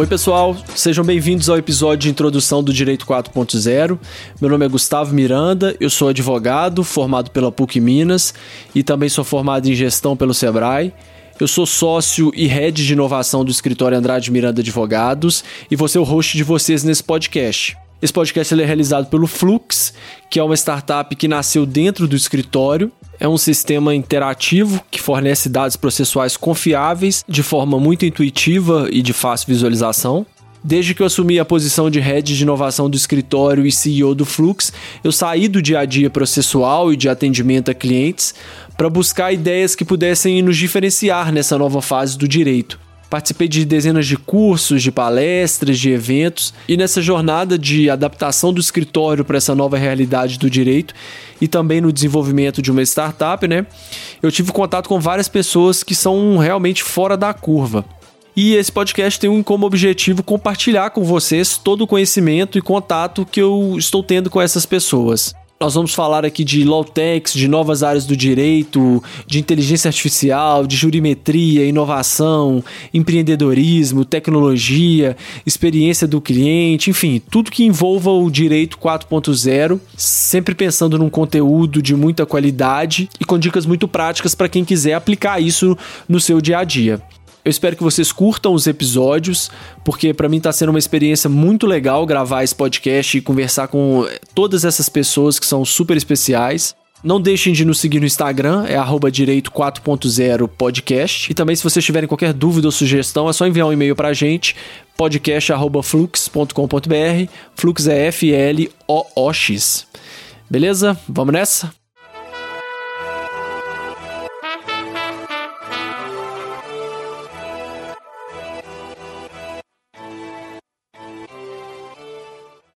Oi, pessoal, sejam bem-vindos ao episódio de introdução do Direito 4.0. Meu nome é Gustavo Miranda, eu sou advogado, formado pela PUC Minas e também sou formado em gestão pelo Sebrae. Eu sou sócio e head de inovação do escritório Andrade Miranda Advogados e vou ser o host de vocês nesse podcast. Esse podcast é realizado pelo Flux, que é uma startup que nasceu dentro do escritório. É um sistema interativo que fornece dados processuais confiáveis de forma muito intuitiva e de fácil visualização. Desde que eu assumi a posição de head de inovação do escritório e CEO do Flux, eu saí do dia a dia processual e de atendimento a clientes para buscar ideias que pudessem nos diferenciar nessa nova fase do direito. Participei de dezenas de cursos, de palestras, de eventos e nessa jornada de adaptação do escritório para essa nova realidade do direito e também no desenvolvimento de uma startup, né? Eu tive contato com várias pessoas que são realmente fora da curva. E esse podcast tem como objetivo compartilhar com vocês todo o conhecimento e contato que eu estou tendo com essas pessoas. Nós vamos falar aqui de Lawtex, de novas áreas do direito, de inteligência artificial, de jurimetria, inovação, empreendedorismo, tecnologia, experiência do cliente, enfim, tudo que envolva o direito 4.0, sempre pensando num conteúdo de muita qualidade e com dicas muito práticas para quem quiser aplicar isso no seu dia a dia. Eu espero que vocês curtam os episódios, porque para mim está sendo uma experiência muito legal gravar esse podcast e conversar com todas essas pessoas que são super especiais. Não deixem de nos seguir no Instagram, é direito 4.0 podcast. E também, se vocês tiverem qualquer dúvida ou sugestão, é só enviar um e-mail para a gente, podcast.flux.com.br. Flux é F-L-O-O-X. Beleza? Vamos nessa?